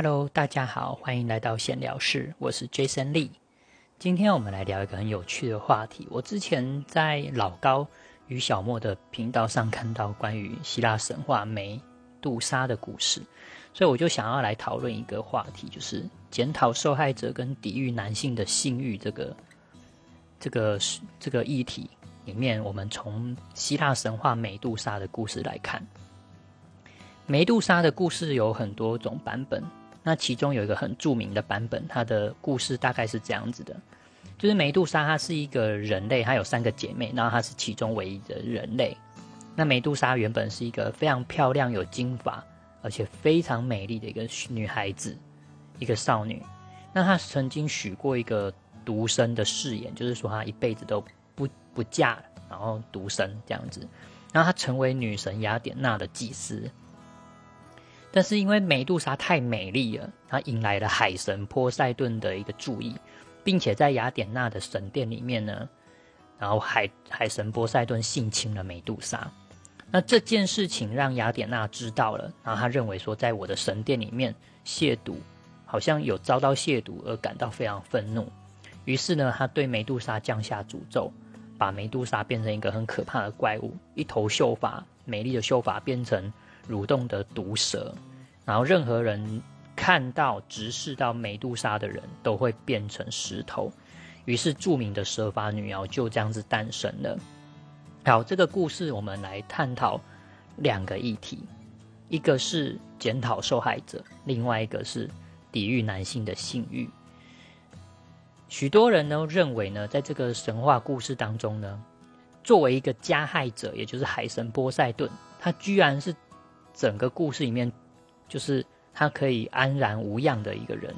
Hello，大家好，欢迎来到闲聊室，我是 Jason Lee。今天我们来聊一个很有趣的话题。我之前在老高与小莫的频道上看到关于希腊神话梅杜莎的故事，所以我就想要来讨论一个话题，就是检讨受害者跟抵御男性的性欲这个这个这个议题里面，我们从希腊神话美杜莎的故事来看。梅杜莎的故事有很多种版本。那其中有一个很著名的版本，它的故事大概是这样子的：，就是梅杜莎她是一个人类，她有三个姐妹，然后她是其中唯一的人类。那梅杜莎原本是一个非常漂亮、有金发，而且非常美丽的一个女孩子，一个少女。那她曾经许过一个独身的誓言，就是说她一辈子都不不嫁，然后独身这样子。然后她成为女神雅典娜的祭司。但是因为美杜莎太美丽了，她引来了海神波塞顿的一个注意，并且在雅典娜的神殿里面呢，然后海海神波塞顿性侵了美杜莎。那这件事情让雅典娜知道了，然后他认为说，在我的神殿里面亵渎，好像有遭到亵渎而感到非常愤怒。于是呢，他对美杜莎降下诅咒，把美杜莎变成一个很可怕的怪物，一头秀发，美丽的秀发变成。蠕动的毒蛇，然后任何人看到、直视到美杜莎的人都会变成石头。于是，著名的蛇发女妖就这样子诞生了。好，这个故事我们来探讨两个议题：一个是检讨受害者，另外一个是抵御男性的性欲。许多人呢认为呢，在这个神话故事当中呢，作为一个加害者，也就是海神波塞顿，他居然是。整个故事里面，就是他可以安然无恙的一个人，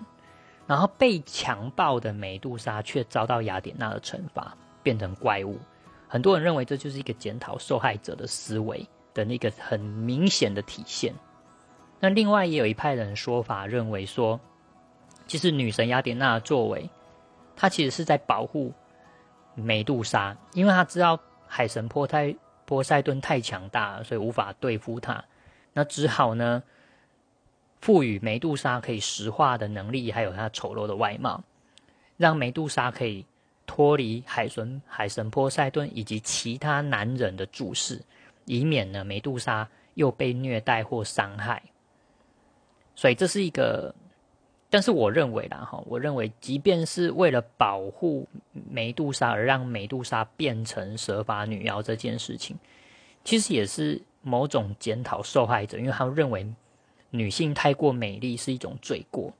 然后被强暴的美杜莎却遭到雅典娜的惩罚，变成怪物。很多人认为这就是一个检讨受害者的思维的那个很明显的体现。那另外也有一派人说法认为说，其实女神雅典娜作为，她其实是在保护美杜莎，因为她知道海神波太波塞顿太强大了，所以无法对付他。那只好呢，赋予梅杜莎可以石化的能力，还有她丑陋的外貌，让梅杜莎可以脱离海神海神波塞顿以及其他男人的注视，以免呢梅杜莎又被虐待或伤害。所以这是一个，但是我认为啦哈，我认为即便是为了保护梅杜莎而让梅杜莎变成蛇发女妖这件事情，其实也是。某种检讨受害者，因为他们认为女性太过美丽是一种罪过。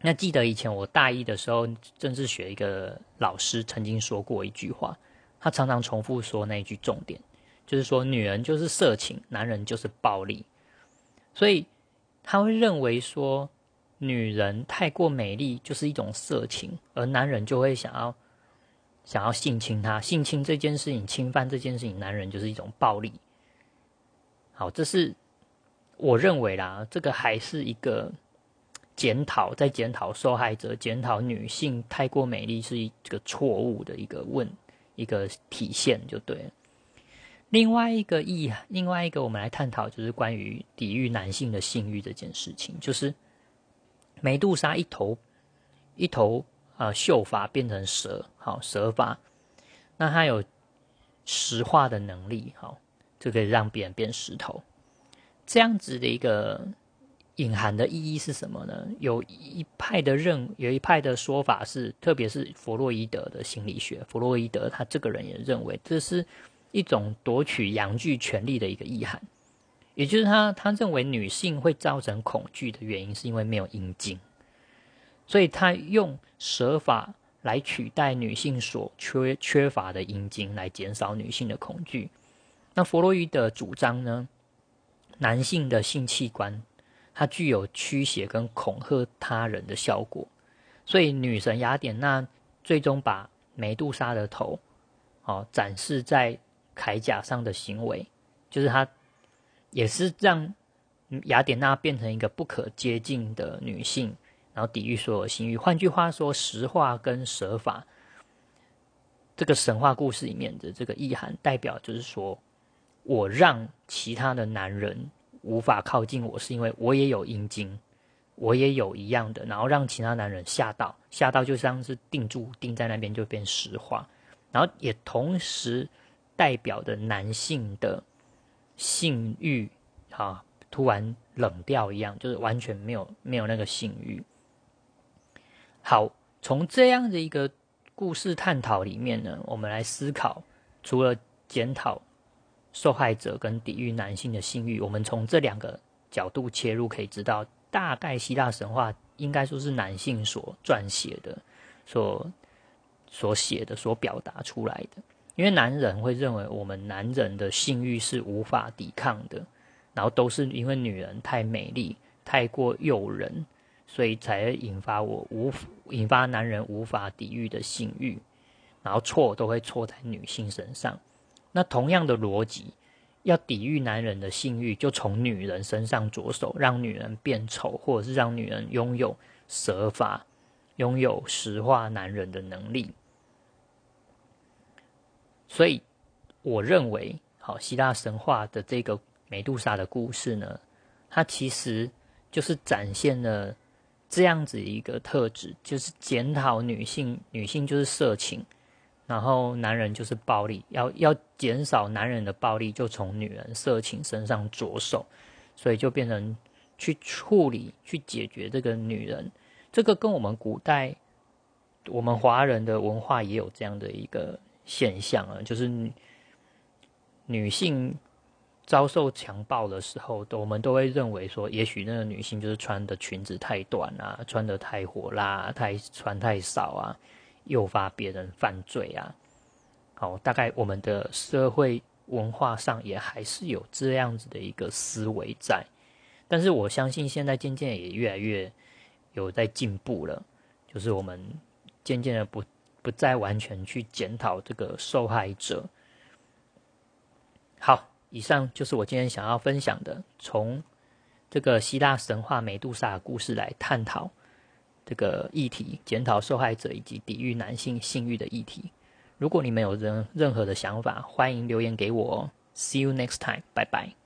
那记得以前我大一的时候，政治学一个老师曾经说过一句话，他常常重复说那句重点，就是说女人就是色情，男人就是暴力。所以他会认为说，女人太过美丽就是一种色情，而男人就会想要想要性侵她，性侵这件事情，侵犯这件事情，男人就是一种暴力。好，这是我认为啦，这个还是一个检讨，在检讨受害者，检讨女性太过美丽是一个错误的一个问一个体现就对了。另外一个意，另外一个我们来探讨，就是关于抵御男性的性欲这件事情，就是美杜莎一头一头啊秀发变成蛇，好蛇发，那它有石化的能力，好。就可以让别人变石头，这样子的一个隐含的意义是什么呢？有一派的认，有一派的说法是，特别是弗洛伊德的心理学，弗洛伊德他这个人也认为，这是一种夺取阳具权利的一个意涵，也就是他他认为女性会造成恐惧的原因，是因为没有阴茎，所以他用蛇法来取代女性所缺缺乏的阴茎，来减少女性的恐惧。那弗洛伊德主张呢，男性的性器官它具有驱邪跟恐吓他人的效果，所以女神雅典娜最终把梅杜莎的头，哦展示在铠甲上的行为，就是她也是让雅典娜变成一个不可接近的女性，然后抵御所有性欲。换句话说，石化跟蛇法这个神话故事里面的这个意涵，代表就是说。我让其他的男人无法靠近我，是因为我也有阴茎，我也有一样的，然后让其他男人吓到，吓到就像是定住定在那边就变石化，然后也同时代表的男性的性欲啊，突然冷掉一样，就是完全没有没有那个性欲。好，从这样的一个故事探讨里面呢，我们来思考，除了检讨受害者跟抵御男性的性欲，我们从这两个角度切入，可以知道。大概希腊神话应该说是男性所撰写的、所所写的、所表达出来的。因为男人会认为我们男人的性欲是无法抵抗的，然后都是因为女人太美丽、太过诱人，所以才引发我无引发男人无法抵御的性欲，然后错都会错在女性身上。那同样的逻辑。要抵御男人的性欲，就从女人身上着手，让女人变丑，或者是让女人拥有蛇法，拥有石化男人的能力。所以，我认为，好，希腊神话的这个美杜莎的故事呢，它其实就是展现了这样子一个特质，就是检讨女性，女性就是色情。然后男人就是暴力，要要减少男人的暴力，就从女人色情身上着手，所以就变成去处理、去解决这个女人。这个跟我们古代我们华人的文化也有这样的一个现象啊，就是女性遭受强暴的时候，我们都会认为说，也许那个女性就是穿的裙子太短啊，穿的太火辣，太穿太少啊。诱发别人犯罪啊！好，大概我们的社会文化上也还是有这样子的一个思维在，但是我相信现在渐渐也越来越有在进步了，就是我们渐渐的不不再完全去检讨这个受害者。好，以上就是我今天想要分享的，从这个希腊神话美杜莎的故事来探讨。这个议题，检讨受害者以及抵御男性性欲的议题。如果你们有任任何的想法，欢迎留言给我哦。See you next time，拜拜。